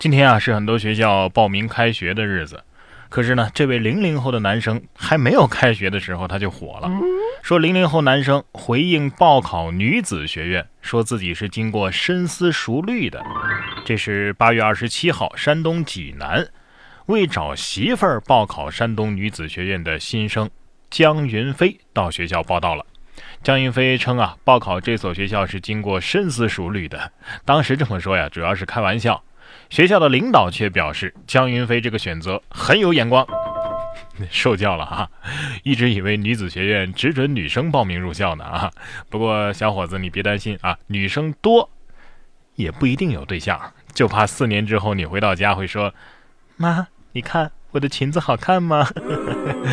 今天啊是很多学校报名开学的日子，可是呢，这位零零后的男生还没有开学的时候他就火了，说零零后男生回应报考女子学院，说自己是经过深思熟虑的。这是八月二十七号，山东济南为找媳妇儿报考山东女子学院的新生江云飞到学校报到了。江云飞称啊，报考这所学校是经过深思熟虑的。当时这么说呀，主要是开玩笑。学校的领导却表示，江云飞这个选择很有眼光，受教了哈。一直以为女子学院只准女生报名入校呢啊。不过小伙子你别担心啊，女生多也不一定有对象，就怕四年之后你回到家会说：“妈，你看我的裙子好看吗？”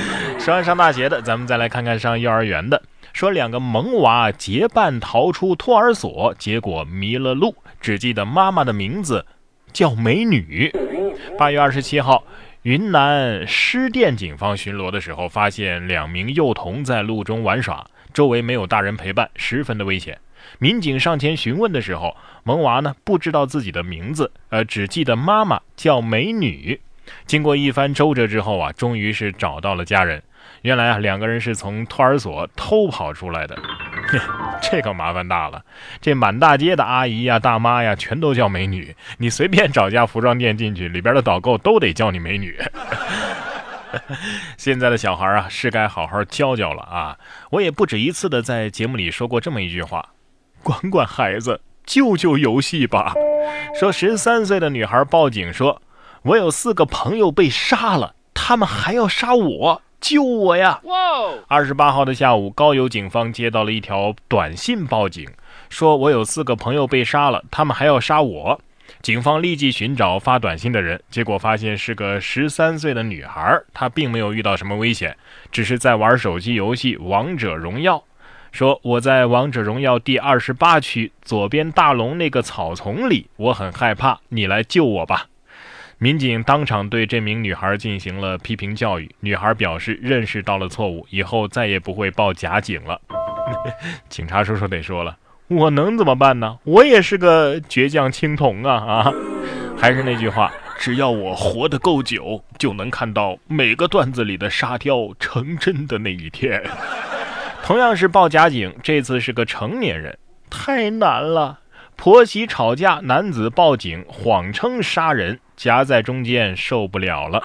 说完上大学的，咱们再来看看上幼儿园的。说两个萌娃结伴逃出托儿所，结果迷了路，只记得妈妈的名字。叫美女。八月二十七号，云南施甸警方巡逻的时候，发现两名幼童在路中玩耍，周围没有大人陪伴，十分的危险。民警上前询问的时候，萌娃呢不知道自己的名字，呃，只记得妈妈叫美女。经过一番周折之后啊，终于是找到了家人。原来啊，两个人是从托儿所偷跑出来的。这可麻烦大了，这满大街的阿姨呀、大妈呀，全都叫美女。你随便找家服装店进去，里边的导购都得叫你美女。现在的小孩啊，是该好好教教了啊！我也不止一次的在节目里说过这么一句话：管管孩子，救救游戏吧。说十三岁的女孩报警说：“我有四个朋友被杀了，他们还要杀我。”救我呀！二十八号的下午，高邮警方接到了一条短信报警，说我有四个朋友被杀了，他们还要杀我。警方立即寻找发短信的人，结果发现是个十三岁的女孩，她并没有遇到什么危险，只是在玩手机游戏《王者荣耀》。说我在《王者荣耀》第二十八区左边大龙那个草丛里，我很害怕，你来救我吧。民警当场对这名女孩进行了批评教育，女孩表示认识到了错误，以后再也不会报假警了。警察叔叔得说了，我能怎么办呢？我也是个倔强青铜啊 啊！还是那句话，只要我活得够久，就能看到每个段子里的沙雕成真的那一天。同样是报假警，这次是个成年人，太难了。婆媳吵架，男子报警谎称杀人。夹在中间受不了了。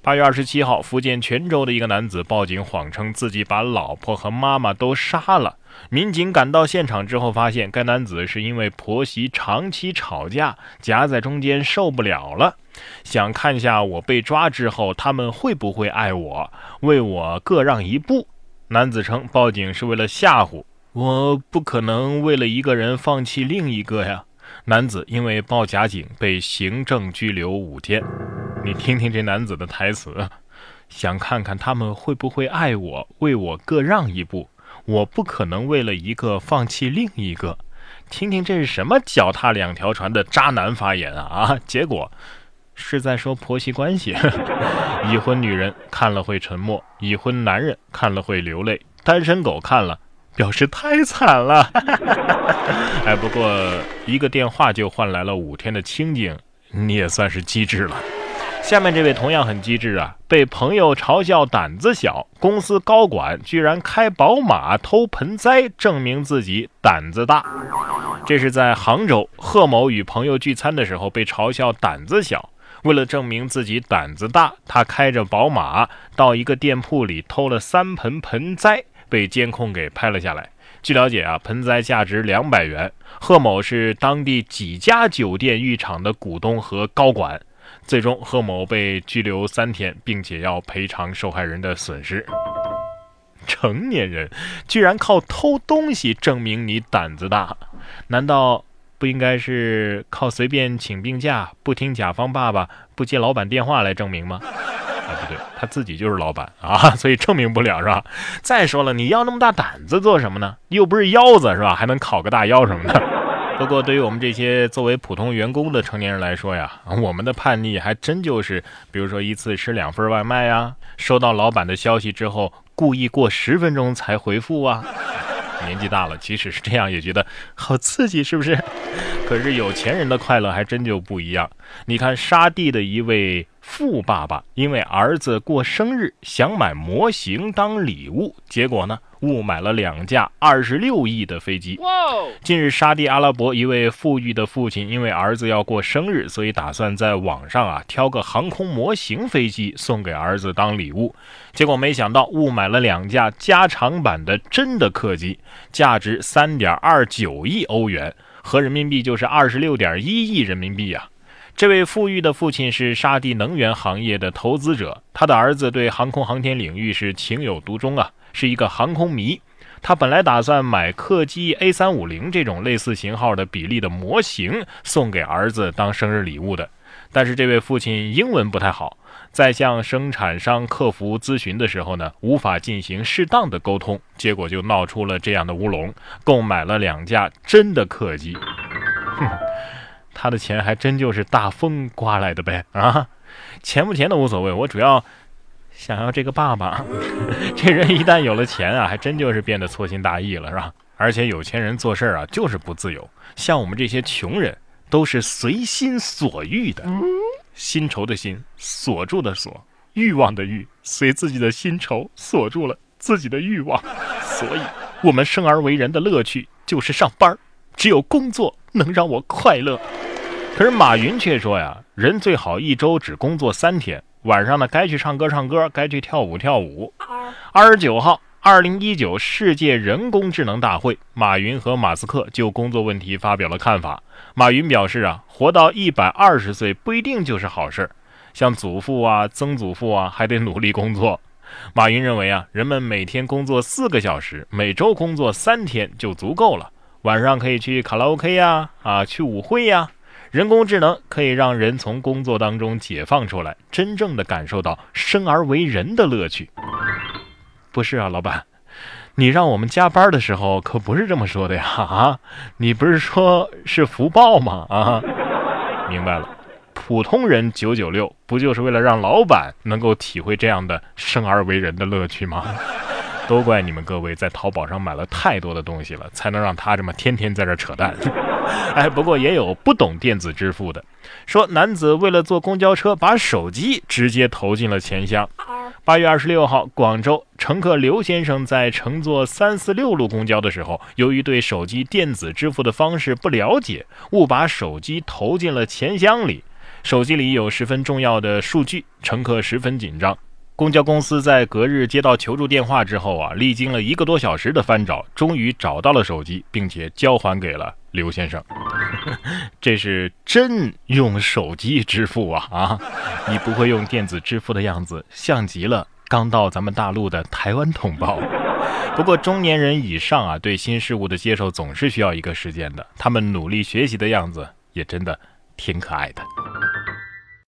八月二十七号，福建泉州的一个男子报警，谎称自己把老婆和妈妈都杀了。民警赶到现场之后，发现该男子是因为婆媳长期吵架，夹在中间受不了了，想看下我被抓之后他们会不会爱我，为我各让一步。男子称报警是为了吓唬我，不可能为了一个人放弃另一个呀。男子因为报假警被行政拘留五天。你听听这男子的台词，想看看他们会不会爱我，为我各让一步。我不可能为了一个放弃另一个。听听这是什么脚踏两条船的渣男发言啊啊！结果是在说婆媳关系。已婚女人看了会沉默，已婚男人看了会流泪，单身狗看了。表示太惨了，哎，不过一个电话就换来了五天的清静，你也算是机智了。下面这位同样很机智啊，被朋友嘲笑胆子小，公司高管居然开宝马偷盆栽，证明自己胆子大。这是在杭州，贺某与朋友聚餐的时候被嘲笑胆子小，为了证明自己胆子大，他开着宝马到一个店铺里偷了三盆盆栽。被监控给拍了下来。据了解啊，盆栽价值两百元。贺某是当地几家酒店浴场的股东和高管。最终，贺某被拘留三天，并且要赔偿受害人的损失。成年人居然靠偷东西证明你胆子大，难道不应该是靠随便请病假、不听甲方爸爸、不接老板电话来证明吗？不对，他自己就是老板啊，所以证明不了是吧？再说了，你要那么大胆子做什么呢？又不是腰子是吧？还能烤个大腰什么的。不过对于我们这些作为普通员工的成年人来说呀，我们的叛逆还真就是，比如说一次吃两份外卖呀，收到老板的消息之后，故意过十分钟才回复啊。年纪大了，即使是这样也觉得好刺激，是不是？可是有钱人的快乐还真就不一样。你看沙地的一位富爸爸，因为儿子过生日想买模型当礼物，结果呢？误买了两架二十六亿的飞机。近日，沙地阿拉伯一位富裕的父亲因为儿子要过生日，所以打算在网上啊挑个航空模型飞机送给儿子当礼物。结果没想到误买了两架加长版的真的客机，价值三点二九亿欧元，合人民币就是二十六点一亿人民币呀。这位富裕的父亲是沙地能源行业的投资者，他的儿子对航空航天领域是情有独钟啊。是一个航空迷，他本来打算买客机 A 三五零这种类似型号的比例的模型送给儿子当生日礼物的，但是这位父亲英文不太好，在向生产商客服咨询的时候呢，无法进行适当的沟通，结果就闹出了这样的乌龙，购买了两架真的客机。哼，他的钱还真就是大风刮来的呗啊，钱不钱的无所谓，我主要。想要这个爸爸，这人一旦有了钱啊，还真就是变得粗心大意了，是吧？而且有钱人做事啊，就是不自由。像我们这些穷人，都是随心所欲的。薪酬的薪，锁住的锁，欲望的欲，随自己的薪酬锁住了自己的欲望。所以，我们生而为人的乐趣就是上班只有工作能让我快乐。可是马云却说呀，人最好一周只工作三天。晚上呢，该去唱歌唱歌，该去跳舞跳舞。二十九号，二零一九世界人工智能大会，马云和马斯克就工作问题发表了看法。马云表示啊，活到一百二十岁不一定就是好事儿，像祖父啊、曾祖父啊，还得努力工作。马云认为啊，人们每天工作四个小时，每周工作三天就足够了。晚上可以去卡拉 OK 呀，啊，去舞会呀。人工智能可以让人从工作当中解放出来，真正的感受到生而为人的乐趣。不是啊，老板，你让我们加班的时候可不是这么说的呀！啊，你不是说是福报吗？啊，明白了，普通人九九六不就是为了让老板能够体会这样的生而为人的乐趣吗？都怪你们各位在淘宝上买了太多的东西了，才能让他这么天天在这扯淡。哎，不过也有不懂电子支付的，说男子为了坐公交车，把手机直接投进了钱箱。八月二十六号，广州乘客刘先生在乘坐三四六路公交的时候，由于对手机电子支付的方式不了解，误把手机投进了钱箱里。手机里有十分重要的数据，乘客十分紧张。公交公司在隔日接到求助电话之后啊，历经了一个多小时的翻找，终于找到了手机，并且交还给了刘先生。这是真用手机支付啊啊！你不会用电子支付的样子，像极了刚到咱们大陆的台湾同胞。不过中年人以上啊，对新事物的接受总是需要一个时间的，他们努力学习的样子也真的挺可爱的。